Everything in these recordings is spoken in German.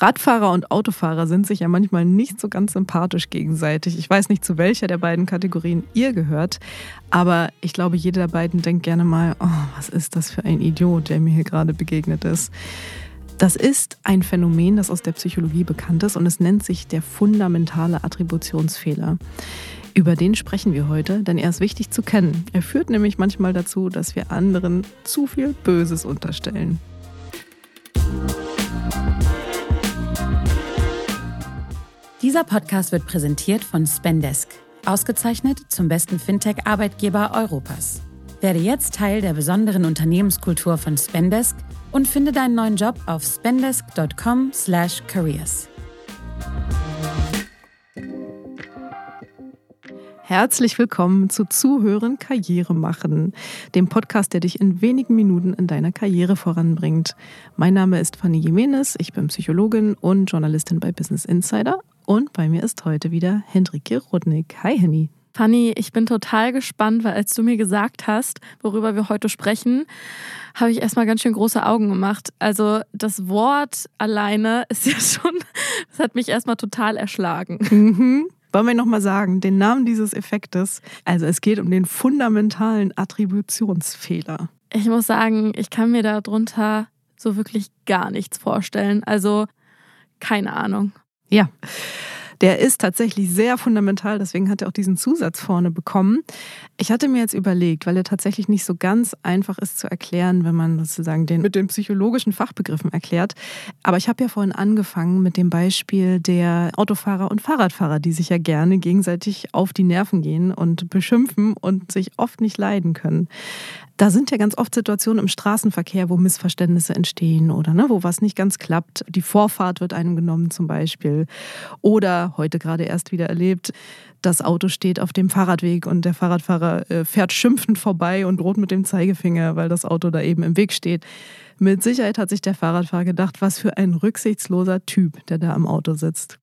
Radfahrer und Autofahrer sind sich ja manchmal nicht so ganz sympathisch gegenseitig. Ich weiß nicht, zu welcher der beiden Kategorien ihr gehört, aber ich glaube, jeder der beiden denkt gerne mal, oh, was ist das für ein Idiot, der mir hier gerade begegnet ist. Das ist ein Phänomen, das aus der Psychologie bekannt ist und es nennt sich der fundamentale Attributionsfehler. Über den sprechen wir heute, denn er ist wichtig zu kennen. Er führt nämlich manchmal dazu, dass wir anderen zu viel Böses unterstellen. Dieser Podcast wird präsentiert von Spendesk, ausgezeichnet zum besten Fintech-Arbeitgeber Europas. Werde jetzt Teil der besonderen Unternehmenskultur von Spendesk und finde deinen neuen Job auf spendesk.com/careers. Herzlich willkommen zu Zuhören Karriere machen, dem Podcast, der dich in wenigen Minuten in deiner Karriere voranbringt. Mein Name ist Fanny Jimenez, ich bin Psychologin und Journalistin bei Business Insider und bei mir ist heute wieder Hendrike Rudnick. Hi Henny. Fanny, ich bin total gespannt, weil als du mir gesagt hast, worüber wir heute sprechen, habe ich erstmal ganz schön große Augen gemacht. Also das Wort alleine ist ja schon, das hat mich erstmal total erschlagen. Mhm. Wollen wir nochmal sagen, den Namen dieses Effektes? Also es geht um den fundamentalen Attributionsfehler. Ich muss sagen, ich kann mir darunter so wirklich gar nichts vorstellen. Also keine Ahnung. Ja. Der ist tatsächlich sehr fundamental, deswegen hat er auch diesen Zusatz vorne bekommen. Ich hatte mir jetzt überlegt, weil er tatsächlich nicht so ganz einfach ist zu erklären, wenn man sozusagen den mit den psychologischen Fachbegriffen erklärt. Aber ich habe ja vorhin angefangen mit dem Beispiel der Autofahrer und Fahrradfahrer, die sich ja gerne gegenseitig auf die Nerven gehen und beschimpfen und sich oft nicht leiden können da sind ja ganz oft Situationen im Straßenverkehr, wo Missverständnisse entstehen oder ne, wo was nicht ganz klappt. Die Vorfahrt wird einem genommen zum Beispiel. Oder heute gerade erst wieder erlebt, das Auto steht auf dem Fahrradweg und der Fahrradfahrer äh, fährt schimpfend vorbei und droht mit dem Zeigefinger, weil das Auto da eben im Weg steht. Mit Sicherheit hat sich der Fahrradfahrer gedacht, was für ein rücksichtsloser Typ, der da im Auto sitzt.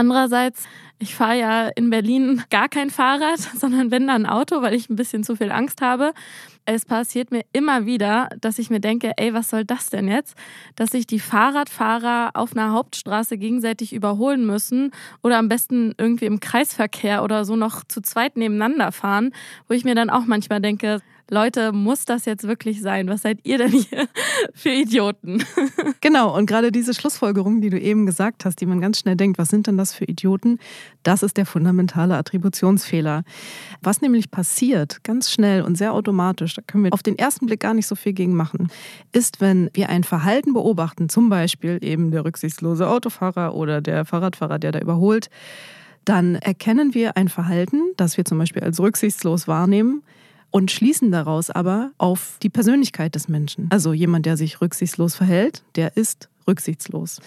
Andererseits, ich fahre ja in Berlin gar kein Fahrrad, sondern wenn dann ein Auto, weil ich ein bisschen zu viel Angst habe. Es passiert mir immer wieder, dass ich mir denke, ey, was soll das denn jetzt? Dass sich die Fahrradfahrer auf einer Hauptstraße gegenseitig überholen müssen oder am besten irgendwie im Kreisverkehr oder so noch zu zweit nebeneinander fahren, wo ich mir dann auch manchmal denke, Leute, muss das jetzt wirklich sein? Was seid ihr denn hier für Idioten? Genau, und gerade diese Schlussfolgerung, die du eben gesagt hast, die man ganz schnell denkt, was sind denn das für Idioten? Das ist der fundamentale Attributionsfehler. Was nämlich passiert, ganz schnell und sehr automatisch, da können wir auf den ersten Blick gar nicht so viel gegen machen, ist, wenn wir ein Verhalten beobachten, zum Beispiel eben der rücksichtslose Autofahrer oder der Fahrradfahrer, der da überholt, dann erkennen wir ein Verhalten, das wir zum Beispiel als rücksichtslos wahrnehmen, und schließen daraus aber auf die Persönlichkeit des Menschen. Also jemand, der sich rücksichtslos verhält, der ist rücksichtslos.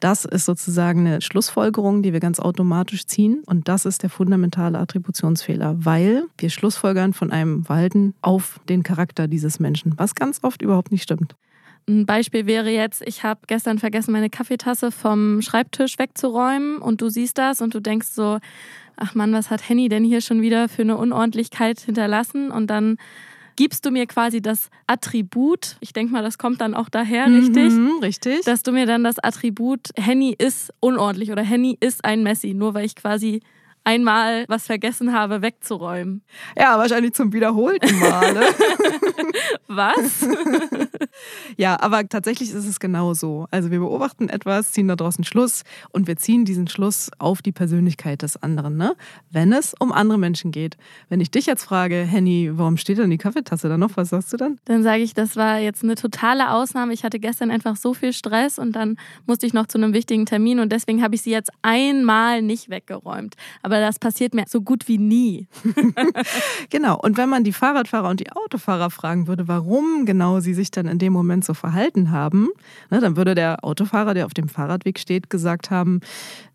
Das ist sozusagen eine Schlussfolgerung, die wir ganz automatisch ziehen. Und das ist der fundamentale Attributionsfehler, weil wir Schlussfolgern von einem Verhalten auf den Charakter dieses Menschen, was ganz oft überhaupt nicht stimmt. Ein Beispiel wäre jetzt, ich habe gestern vergessen, meine Kaffeetasse vom Schreibtisch wegzuräumen und du siehst das und du denkst so, ach Mann, was hat Henny denn hier schon wieder für eine Unordentlichkeit hinterlassen? Und dann gibst du mir quasi das Attribut, ich denke mal, das kommt dann auch daher, richtig? Mhm, richtig. Dass du mir dann das Attribut, Henny ist unordentlich oder Henny ist ein Messi, nur weil ich quasi einmal was vergessen habe wegzuräumen. Ja, wahrscheinlich zum wiederholten Male. was? ja, aber tatsächlich ist es genau so. Also wir beobachten etwas, ziehen da draußen Schluss und wir ziehen diesen Schluss auf die Persönlichkeit des anderen, ne? wenn es um andere Menschen geht. Wenn ich dich jetzt frage, Henny, warum steht denn die Kaffeetasse da noch? Was sagst du dann? Dann sage ich, das war jetzt eine totale Ausnahme. Ich hatte gestern einfach so viel Stress und dann musste ich noch zu einem wichtigen Termin und deswegen habe ich sie jetzt einmal nicht weggeräumt. Aber aber das passiert mir so gut wie nie. genau. Und wenn man die Fahrradfahrer und die Autofahrer fragen würde, warum genau sie sich dann in dem Moment so verhalten haben, ne, dann würde der Autofahrer, der auf dem Fahrradweg steht, gesagt haben,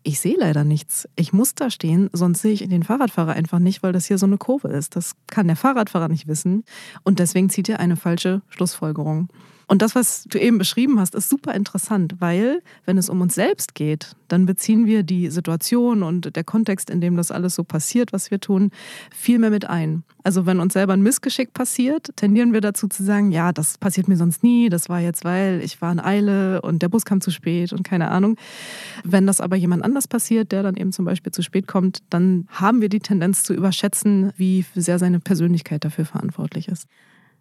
ich sehe leider nichts. Ich muss da stehen, sonst sehe ich den Fahrradfahrer einfach nicht, weil das hier so eine Kurve ist. Das kann der Fahrradfahrer nicht wissen. Und deswegen zieht er eine falsche Schlussfolgerung. Und das, was du eben beschrieben hast, ist super interessant, weil wenn es um uns selbst geht, dann beziehen wir die Situation und der Kontext, in dem das alles so passiert, was wir tun, viel mehr mit ein. Also wenn uns selber ein Missgeschick passiert, tendieren wir dazu zu sagen, ja, das passiert mir sonst nie, das war jetzt, weil ich war in Eile und der Bus kam zu spät und keine Ahnung. Wenn das aber jemand anders passiert, der dann eben zum Beispiel zu spät kommt, dann haben wir die Tendenz zu überschätzen, wie sehr seine Persönlichkeit dafür verantwortlich ist.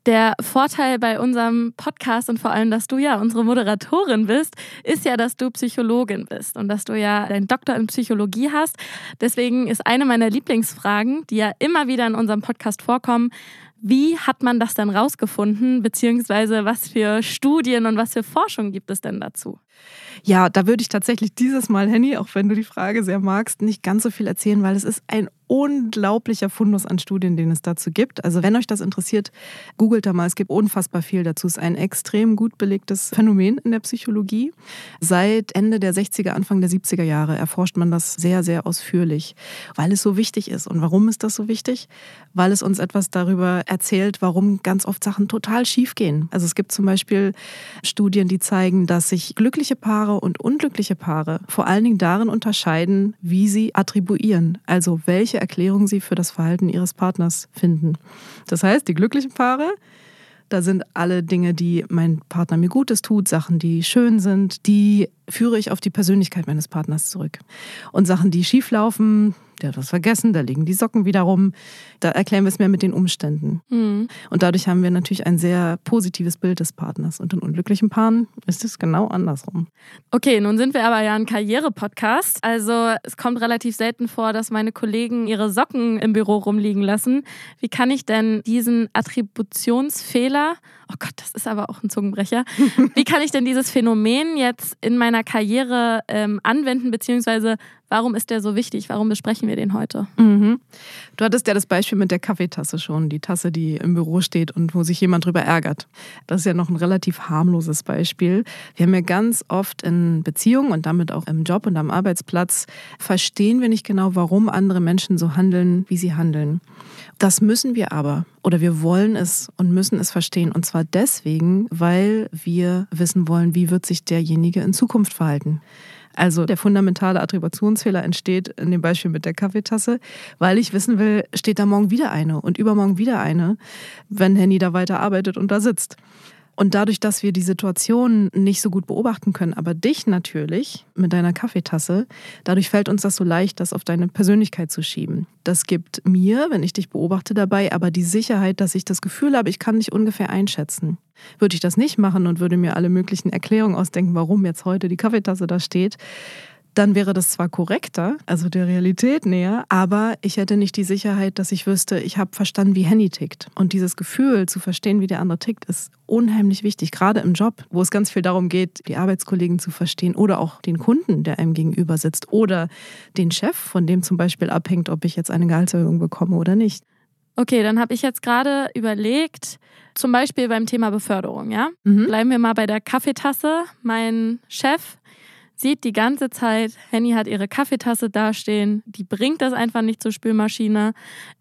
Der Vorteil bei unserem Podcast und vor allem, dass du ja unsere Moderatorin bist, ist ja, dass du Psychologin bist und dass du ja deinen Doktor in Psychologie hast. Deswegen ist eine meiner Lieblingsfragen, die ja immer wieder in unserem Podcast vorkommen, wie hat man das dann rausgefunden, beziehungsweise was für Studien und was für Forschung gibt es denn dazu? Ja, da würde ich tatsächlich dieses Mal, Henny, auch wenn du die Frage sehr magst, nicht ganz so viel erzählen, weil es ist ein unglaublicher Fundus an Studien, den es dazu gibt. Also wenn euch das interessiert, googelt da mal. Es gibt unfassbar viel dazu. Es ist ein extrem gut belegtes Phänomen in der Psychologie. Seit Ende der 60er, Anfang der 70er Jahre erforscht man das sehr, sehr ausführlich, weil es so wichtig ist. Und warum ist das so wichtig? Weil es uns etwas darüber erzählt, warum ganz oft Sachen total schief gehen. Also es gibt zum Beispiel Studien, die zeigen, dass sich glückliche Paare und unglückliche Paare vor allen Dingen darin unterscheiden, wie sie attribuieren. Also welche welche Erklärung sie für das Verhalten ihres Partners finden. Das heißt, die glücklichen Paare, da sind alle Dinge, die mein Partner mir Gutes tut, Sachen, die schön sind, die führe ich auf die Persönlichkeit meines Partners zurück. Und Sachen, die schief laufen, der hat was vergessen, da liegen die Socken wieder rum. Da erklären wir es mehr mit den Umständen. Mhm. Und dadurch haben wir natürlich ein sehr positives Bild des Partners. Und in unglücklichen Paaren ist es genau andersrum. Okay, nun sind wir aber ja ein Karriere-Podcast. Also es kommt relativ selten vor, dass meine Kollegen ihre Socken im Büro rumliegen lassen. Wie kann ich denn diesen Attributionsfehler, oh Gott, das ist aber auch ein Zungenbrecher, wie kann ich denn dieses Phänomen jetzt in meiner Karriere ähm, anwenden, beziehungsweise Warum ist der so wichtig? Warum besprechen wir den heute? Mhm. Du hattest ja das Beispiel mit der Kaffeetasse schon, die Tasse, die im Büro steht und wo sich jemand drüber ärgert. Das ist ja noch ein relativ harmloses Beispiel. Wir haben ja ganz oft in Beziehungen und damit auch im Job und am Arbeitsplatz verstehen wir nicht genau, warum andere Menschen so handeln, wie sie handeln. Das müssen wir aber oder wir wollen es und müssen es verstehen. Und zwar deswegen, weil wir wissen wollen, wie wird sich derjenige in Zukunft verhalten. Also der fundamentale Attributionsfehler entsteht in dem Beispiel mit der Kaffeetasse, weil ich wissen will, steht da morgen wieder eine und übermorgen wieder eine, wenn Henny da weiter arbeitet und da sitzt. Und dadurch, dass wir die Situation nicht so gut beobachten können, aber dich natürlich mit deiner Kaffeetasse, dadurch fällt uns das so leicht, das auf deine Persönlichkeit zu schieben. Das gibt mir, wenn ich dich beobachte dabei, aber die Sicherheit, dass ich das Gefühl habe, ich kann dich ungefähr einschätzen. Würde ich das nicht machen und würde mir alle möglichen Erklärungen ausdenken, warum jetzt heute die Kaffeetasse da steht, dann wäre das zwar korrekter, also der Realität näher, aber ich hätte nicht die Sicherheit, dass ich wüsste, ich habe verstanden, wie Henny tickt. Und dieses Gefühl zu verstehen, wie der andere tickt, ist unheimlich wichtig, gerade im Job, wo es ganz viel darum geht, die Arbeitskollegen zu verstehen oder auch den Kunden, der einem gegenüber sitzt oder den Chef, von dem zum Beispiel abhängt, ob ich jetzt eine Gehaltserhöhung bekomme oder nicht. Okay, dann habe ich jetzt gerade überlegt, zum Beispiel beim Thema Beförderung, ja? Mhm. Bleiben wir mal bei der Kaffeetasse. Mein Chef sieht die ganze Zeit, Henny hat ihre Kaffeetasse dastehen, die bringt das einfach nicht zur Spülmaschine.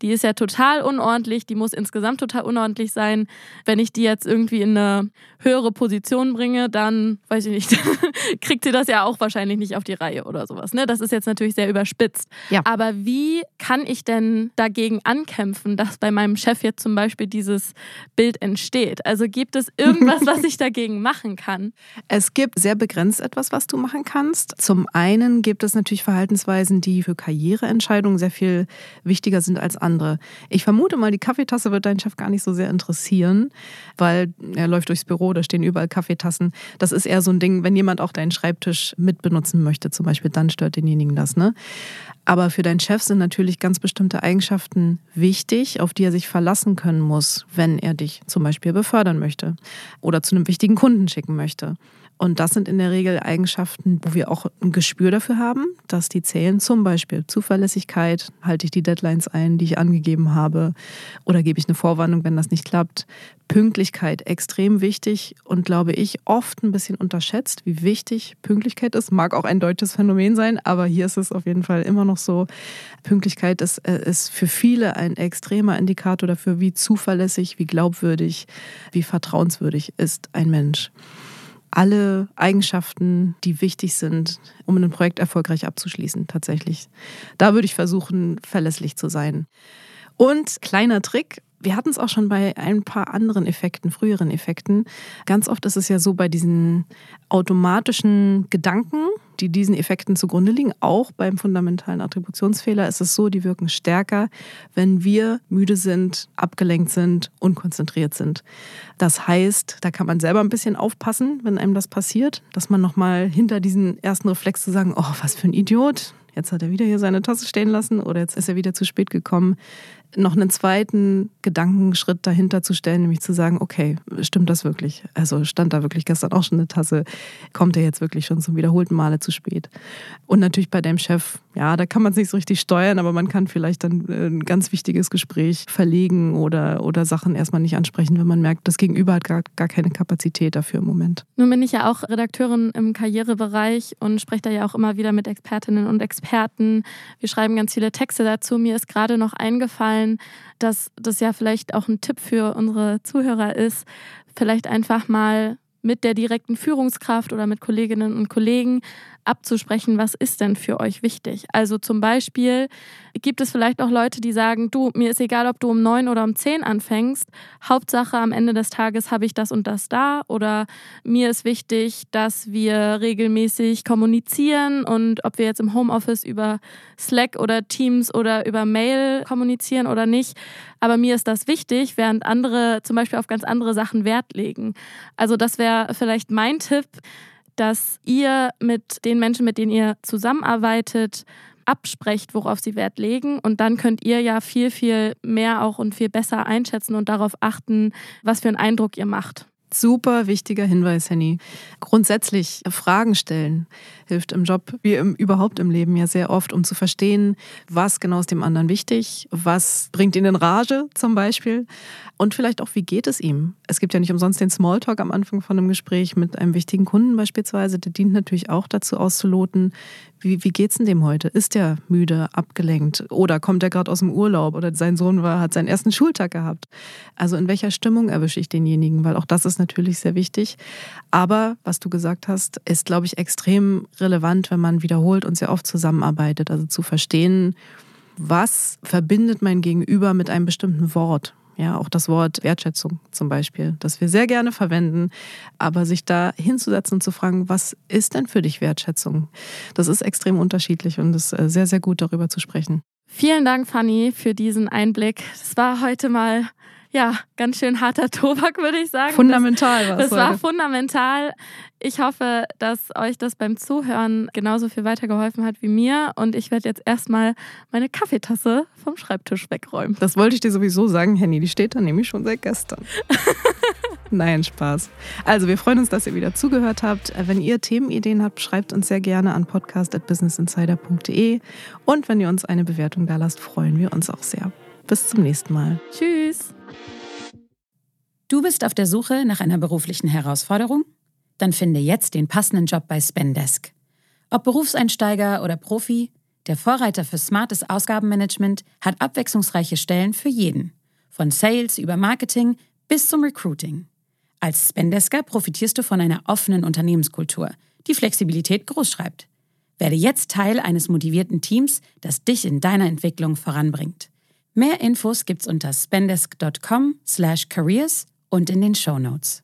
Die ist ja total unordentlich, die muss insgesamt total unordentlich sein. Wenn ich die jetzt irgendwie in eine höhere Position bringe, dann, weiß ich nicht, kriegt sie das ja auch wahrscheinlich nicht auf die Reihe oder sowas. Ne? Das ist jetzt natürlich sehr überspitzt. Ja. Aber wie kann ich denn dagegen ankämpfen, dass bei meinem Chef jetzt zum Beispiel dieses Bild entsteht? Also gibt es irgendwas, was ich dagegen machen kann? Es gibt sehr begrenzt etwas, was du machen kannst. Zum einen gibt es natürlich Verhaltensweisen, die für Karriereentscheidungen sehr viel wichtiger sind als andere. Ich vermute mal, die Kaffeetasse wird deinen Chef gar nicht so sehr interessieren, weil er läuft durchs Büro, da stehen überall Kaffeetassen. Das ist eher so ein Ding, wenn jemand auch deinen Schreibtisch mitbenutzen möchte, zum Beispiel, dann stört denjenigen das. Ne? Aber für deinen Chef sind natürlich ganz bestimmte Eigenschaften wichtig, auf die er sich verlassen können muss, wenn er dich zum Beispiel befördern möchte oder zu einem wichtigen Kunden schicken möchte. Und das sind in der Regel Eigenschaften, wo wir auch ein Gespür dafür haben, dass die zählen. Zum Beispiel Zuverlässigkeit, halte ich die Deadlines ein, die ich angegeben habe, oder gebe ich eine Vorwarnung, wenn das nicht klappt. Pünktlichkeit, extrem wichtig und glaube ich oft ein bisschen unterschätzt, wie wichtig Pünktlichkeit ist. Mag auch ein deutsches Phänomen sein, aber hier ist es auf jeden Fall immer noch so. Pünktlichkeit ist, äh, ist für viele ein extremer Indikator dafür, wie zuverlässig, wie glaubwürdig, wie vertrauenswürdig ist ein Mensch alle Eigenschaften, die wichtig sind, um ein Projekt erfolgreich abzuschließen, tatsächlich. Da würde ich versuchen, verlässlich zu sein. Und kleiner Trick, wir hatten es auch schon bei ein paar anderen Effekten, früheren Effekten. Ganz oft ist es ja so bei diesen automatischen Gedanken, die diesen Effekten zugrunde liegen, auch beim fundamentalen Attributionsfehler ist es so, die wirken stärker, wenn wir müde sind, abgelenkt sind, unkonzentriert sind. Das heißt, da kann man selber ein bisschen aufpassen, wenn einem das passiert, dass man nochmal hinter diesen ersten Reflex zu sagen, oh, was für ein Idiot, jetzt hat er wieder hier seine Tasse stehen lassen oder jetzt ist er wieder zu spät gekommen, noch einen zweiten Gedankenschritt dahinter zu stellen, nämlich zu sagen, okay, stimmt das wirklich? Also stand da wirklich gestern auch schon eine Tasse? Kommt er jetzt wirklich schon zum wiederholten Male zu spät? Und natürlich bei deinem Chef, ja, da kann man es nicht so richtig steuern, aber man kann vielleicht dann äh, ein ganz wichtiges Gespräch verlegen oder, oder Sachen erstmal nicht ansprechen, wenn man merkt, das Gegenüber hat gar, gar keine Kapazität dafür im Moment. Nun bin ich ja auch Redakteurin im Karrierebereich und spreche da ja auch immer wieder mit Expertinnen und Experten. Wir schreiben ganz viele Texte dazu. Mir ist gerade noch eingefallen, dass das ja vielleicht auch ein Tipp für unsere Zuhörer ist, vielleicht einfach mal mit der direkten Führungskraft oder mit Kolleginnen und Kollegen abzusprechen, was ist denn für euch wichtig. Also zum Beispiel gibt es vielleicht auch Leute, die sagen, du, mir ist egal, ob du um neun oder um zehn anfängst. Hauptsache am Ende des Tages habe ich das und das da. Oder mir ist wichtig, dass wir regelmäßig kommunizieren und ob wir jetzt im Homeoffice über Slack oder Teams oder über Mail kommunizieren oder nicht. Aber mir ist das wichtig, während andere zum Beispiel auf ganz andere Sachen Wert legen. Also das wäre vielleicht mein Tipp dass ihr mit den Menschen, mit denen ihr zusammenarbeitet, absprecht, worauf sie Wert legen. Und dann könnt ihr ja viel, viel mehr auch und viel besser einschätzen und darauf achten, was für einen Eindruck ihr macht. Super wichtiger Hinweis, Henny. Grundsätzlich Fragen stellen hilft im Job wie im, überhaupt im Leben ja sehr oft, um zu verstehen, was genau ist dem anderen wichtig, was bringt ihn in Rage zum Beispiel und vielleicht auch, wie geht es ihm. Es gibt ja nicht umsonst den Smalltalk am Anfang von einem Gespräch mit einem wichtigen Kunden beispielsweise. Der dient natürlich auch dazu auszuloten, wie, wie geht's denn dem heute? Ist der müde, abgelenkt oder kommt er gerade aus dem Urlaub oder sein Sohn war, hat seinen ersten Schultag gehabt? Also in welcher Stimmung erwische ich denjenigen? Weil auch das ist natürlich sehr wichtig. Aber was du gesagt hast, ist, glaube ich, extrem relevant, wenn man wiederholt und sehr oft zusammenarbeitet. Also zu verstehen, was verbindet mein Gegenüber mit einem bestimmten Wort. Ja, auch das Wort Wertschätzung zum Beispiel, das wir sehr gerne verwenden, aber sich da hinzusetzen und zu fragen, was ist denn für dich Wertschätzung? Das ist extrem unterschiedlich und es ist äh, sehr, sehr gut darüber zu sprechen. Vielen Dank, Fanny, für diesen Einblick. Es war heute mal ja, ganz schön harter Tobak, würde ich sagen. Fundamental war es. Das war fundamental. Ich hoffe, dass euch das beim Zuhören genauso viel weitergeholfen hat wie mir. Und ich werde jetzt erstmal meine Kaffeetasse vom Schreibtisch wegräumen. Das wollte ich dir sowieso sagen, Henny. Die steht da nämlich schon seit gestern. Nein, Spaß. Also, wir freuen uns, dass ihr wieder zugehört habt. Wenn ihr Themenideen habt, schreibt uns sehr gerne an podcast.businessinsider.de. Und wenn ihr uns eine Bewertung da lasst, freuen wir uns auch sehr. Bis zum nächsten Mal. Tschüss. Du bist auf der Suche nach einer beruflichen Herausforderung? Dann finde jetzt den passenden Job bei Spendesk. Ob Berufseinsteiger oder Profi, der Vorreiter für smartes Ausgabenmanagement hat abwechslungsreiche Stellen für jeden. Von Sales über Marketing bis zum Recruiting. Als Spendesker profitierst du von einer offenen Unternehmenskultur, die Flexibilität großschreibt. Werde jetzt Teil eines motivierten Teams, das dich in deiner Entwicklung voranbringt. Mehr Infos gibt's unter spendesk.com/careers und in den Show Notes.